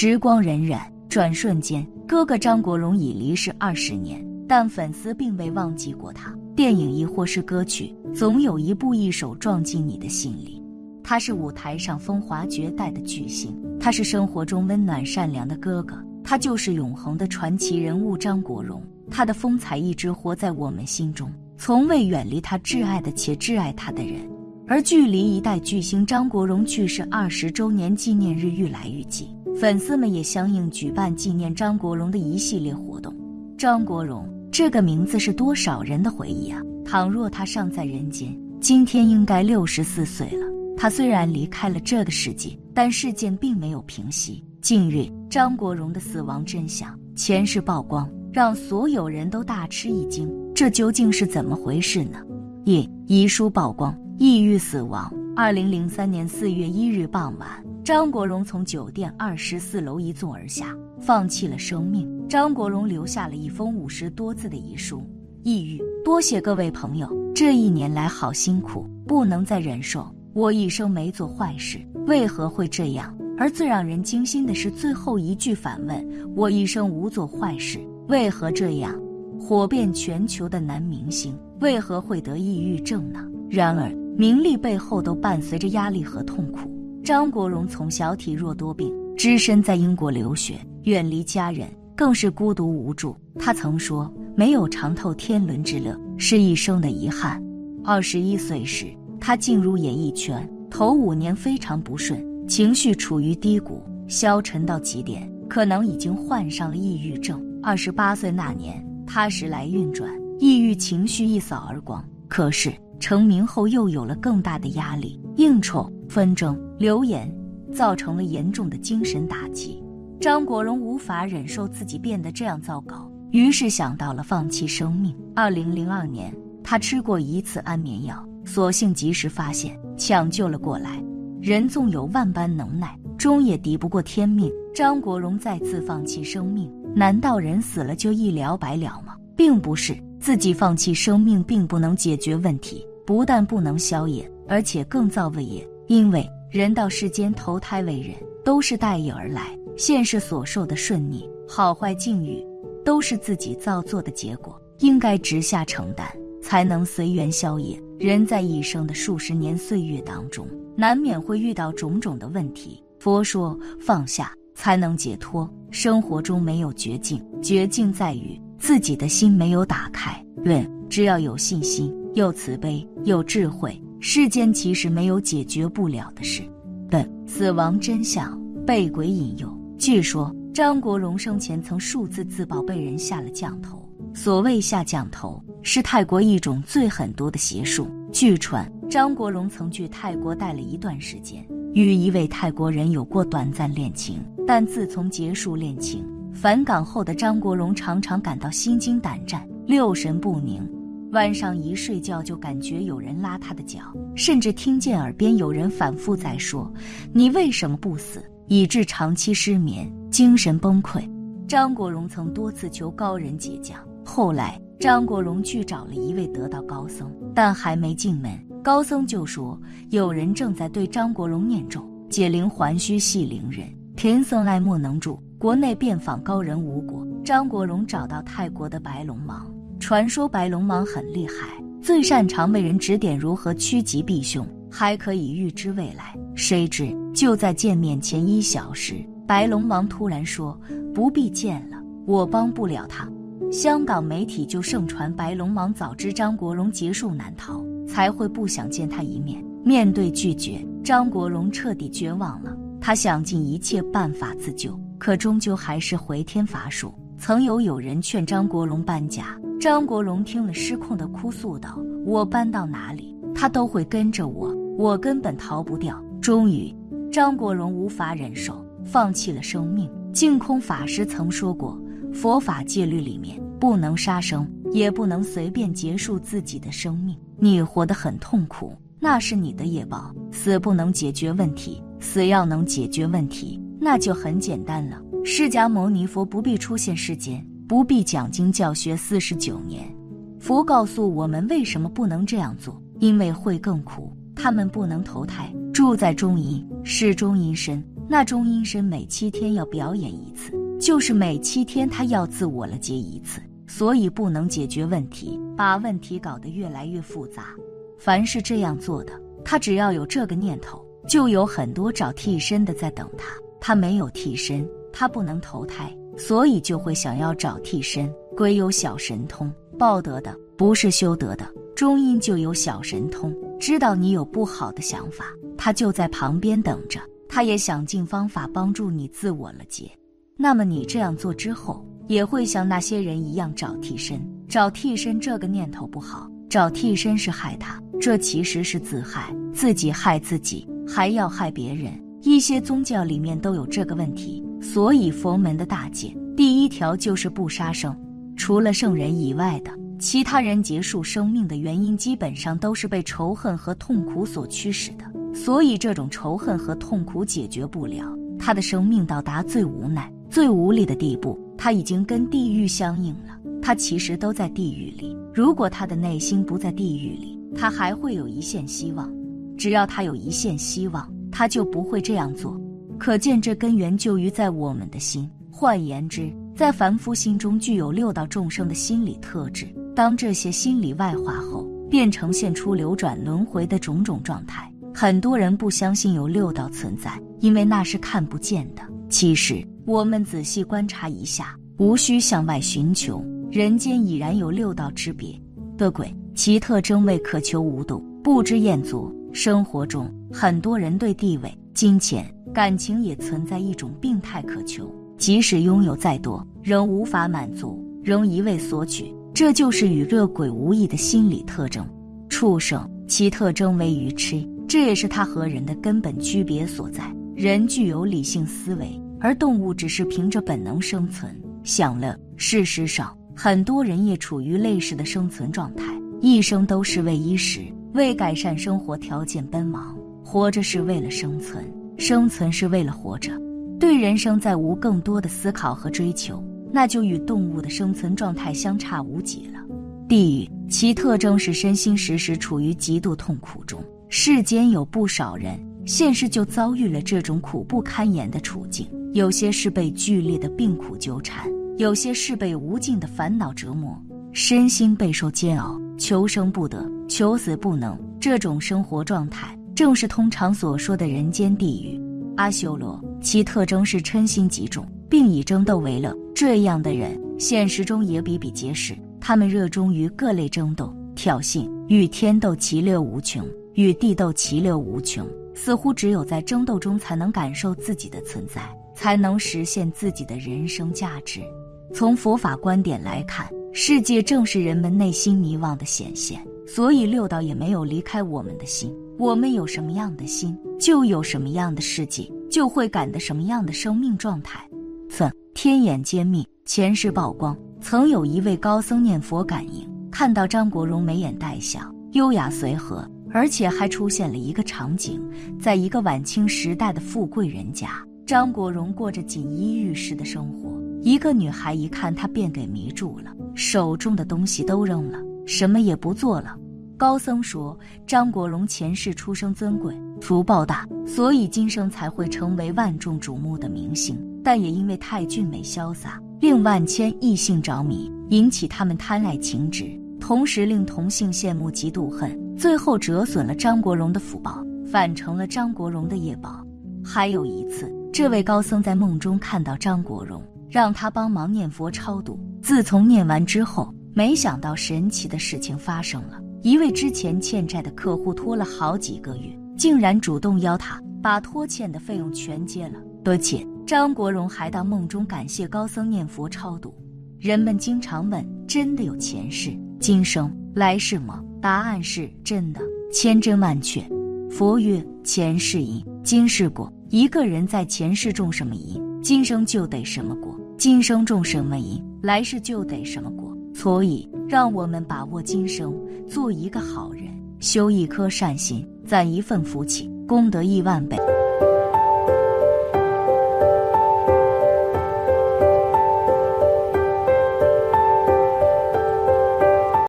时光荏苒，转瞬间，哥哥张国荣已离世二十年，但粉丝并未忘记过他。电影亦或是歌曲，总有一步一首撞进你的心里。他是舞台上风华绝代的巨星，他是生活中温暖善良的哥哥，他就是永恒的传奇人物张国荣。他的风采一直活在我们心中，从未远离他挚爱的且挚爱他的人。而距离一代巨星张国荣去世二十周年纪念日愈来愈近，粉丝们也相应举办纪念张国荣的一系列活动。张国荣。这个名字是多少人的回忆啊！倘若他尚在人间，今天应该六十四岁了。他虽然离开了这个世界，但事件并没有平息。近日，张国荣的死亡真相前世曝光，让所有人都大吃一惊。这究竟是怎么回事呢？一遗书曝光，抑郁死亡。二零零三年四月一日傍晚，张国荣从酒店二十四楼一纵而下，放弃了生命。张国荣留下了一封五十多字的遗书：抑郁，多谢各位朋友，这一年来好辛苦，不能再忍受。我一生没做坏事，为何会这样？而最让人惊心的是最后一句反问：我一生无做坏事，为何这样？火遍全球的男明星为何会得抑郁症呢？然而，名利背后都伴随着压力和痛苦。张国荣从小体弱多病，只身在英国留学，远离家人。更是孤独无助。他曾说：“没有尝透天伦之乐，是一生的遗憾。”二十一岁时，他进入演艺圈，头五年非常不顺，情绪处于低谷，消沉到极点，可能已经患上了抑郁症。二十八岁那年，他时来运转，抑郁情绪一扫而光。可是成名后，又有了更大的压力，应酬、纷争、流言，造成了严重的精神打击。张国荣无法忍受自己变得这样糟糕，于是想到了放弃生命。二零零二年，他吃过一次安眠药，所幸及时发现，抢救了过来。人纵有万般能耐，终也敌不过天命。张国荣再次放弃生命，难道人死了就一了百了吗？并不是，自己放弃生命并不能解决问题，不但不能消业，而且更造恶业。因为人到世间投胎为人，都是带业而来。现世所受的顺逆、好坏境遇，都是自己造作的结果，应该直下承担，才能随缘消业。人在一生的数十年岁月当中，难免会遇到种种的问题。佛说放下才能解脱，生活中没有绝境，绝境在于自己的心没有打开。论只要有信心、有慈悲、有智慧，世间其实没有解决不了的事。本死亡真相被鬼引诱。据说张国荣生前曾数次自曝被人下了降头。所谓下降头，是泰国一种最狠毒的邪术。据传，张国荣曾去泰国待了一段时间，与一位泰国人有过短暂恋情。但自从结束恋情返港后的张国荣，常常感到心惊胆战、六神不宁，晚上一睡觉就感觉有人拉他的脚，甚至听见耳边有人反复在说：“你为什么不死？”以致长期失眠、精神崩溃。张国荣曾多次求高人解降，后来张国荣去找了一位得道高僧，但还没进门，高僧就说有人正在对张国荣念咒，解铃还须系铃人，贫僧爱莫能助。国内遍访高人无果，张国荣找到泰国的白龙王，传说白龙王很厉害，最擅长为人指点如何趋吉避凶。还可以预知未来，谁知就在见面前一小时，白龙王突然说：“不必见了，我帮不了他。”香港媒体就盛传白龙王早知张国荣劫数难逃，才会不想见他一面。面对拒绝，张国荣彻底绝望了。他想尽一切办法自救，可终究还是回天乏术。曾有友人劝张国荣搬家，张国荣听了失控的哭诉道：“我搬到哪里？”他都会跟着我，我根本逃不掉。终于，张国荣无法忍受，放弃了生命。净空法师曾说过，佛法戒律里面不能杀生，也不能随便结束自己的生命。你活得很痛苦，那是你的业报。死不能解决问题，死要能解决问题，那就很简单了。释迦牟尼佛不必出现世间，不必讲经教学四十九年。佛告诉我们，为什么不能这样做？因为会更苦，他们不能投胎，住在中阴，是中阴身，那中阴身每七天要表演一次，就是每七天他要自我了结一次。所以不能解决问题，把问题搞得越来越复杂。凡是这样做的，他只要有这个念头，就有很多找替身的在等他。他没有替身，他不能投胎，所以就会想要找替身。鬼有小神通，报德的不是修德的。中阴就有小神通，知道你有不好的想法，他就在旁边等着。他也想尽方法帮助你自我了结。那么你这样做之后。也会像那些人一样找替身，找替身这个念头不好，找替身是害他，这其实是自害，自己害自己，还要害别人。一些宗教里面都有这个问题，所以佛门的大戒第一条就是不杀生，除了圣人以外的其他人结束生命的原因，基本上都是被仇恨和痛苦所驱使的。所以这种仇恨和痛苦解决不了，他的生命到达最无奈、最无力的地步。他已经跟地狱相应了，他其实都在地狱里。如果他的内心不在地狱里，他还会有一线希望。只要他有一线希望，他就不会这样做。可见这根源就于在我们的心。换言之，在凡夫心中具有六道众生的心理特质。当这些心理外化后，便呈现出流转轮回的种种状态。很多人不相信有六道存在，因为那是看不见的。其实。我们仔细观察一下，无需向外寻求，人间已然有六道之别的鬼，其特征为渴求无度，不知厌足。生活中，很多人对地位、金钱、感情也存在一种病态渴求，即使拥有再多，仍无法满足，仍一味索取。这就是与热鬼无异的心理特征。畜生，其特征为愚痴，这也是它和人的根本区别所在。人具有理性思维。而动物只是凭着本能生存、享乐。事实上，很多人也处于类似的生存状态，一生都是为衣食、为改善生活条件奔忙。活着是为了生存，生存是为了活着。对人生再无更多的思考和追求，那就与动物的生存状态相差无几了。地狱其特征是身心时时处于极度痛苦中。世间有不少人，现实就遭遇了这种苦不堪言的处境。有些是被剧烈的病苦纠缠，有些是被无尽的烦恼折磨，身心备受煎熬，求生不得，求死不能。这种生活状态，正是通常所说的人间地狱。阿修罗，其特征是嗔心极重，并以争斗为乐。这样的人，现实中也比比皆是。他们热衷于各类争斗、挑衅，与天斗其乐无穷，与地斗其乐无穷，似乎只有在争斗中才能感受自己的存在。才能实现自己的人生价值。从佛法观点来看，世界正是人们内心迷惘的显现，所以六道也没有离开我们的心。我们有什么样的心，就有什么样的世界，就会感得什么样的生命状态。曾天眼揭秘，前世曝光，曾有一位高僧念佛感应，看到张国荣眉眼带笑，优雅随和，而且还出现了一个场景，在一个晚清时代的富贵人家。张国荣过着锦衣玉食的生活，一个女孩一看他便给迷住了，手中的东西都扔了，什么也不做了。高僧说，张国荣前世出生尊贵，福报大，所以今生才会成为万众瞩目的明星。但也因为太俊美潇洒，令万千异性着迷，引起他们贪爱情执，同时令同性羡慕嫉妒恨，最后折损了张国荣的福报，反成了张国荣的业报。还有一次。这位高僧在梦中看到张国荣，让他帮忙念佛超度。自从念完之后，没想到神奇的事情发生了。一位之前欠债的客户拖了好几个月，竟然主动邀他把拖欠的费用全结了。而且张国荣还到梦中感谢高僧念佛超度。人们经常问：真的有前世、今生、来世吗？答案是真的，千真万确。佛曰：前世因，今世果。一个人在前世种什么因，今生就得什么果；今生种什么因，来世就得什么果。所以，让我们把握今生，做一个好人，修一颗善心，攒一份福气，功德亿万倍。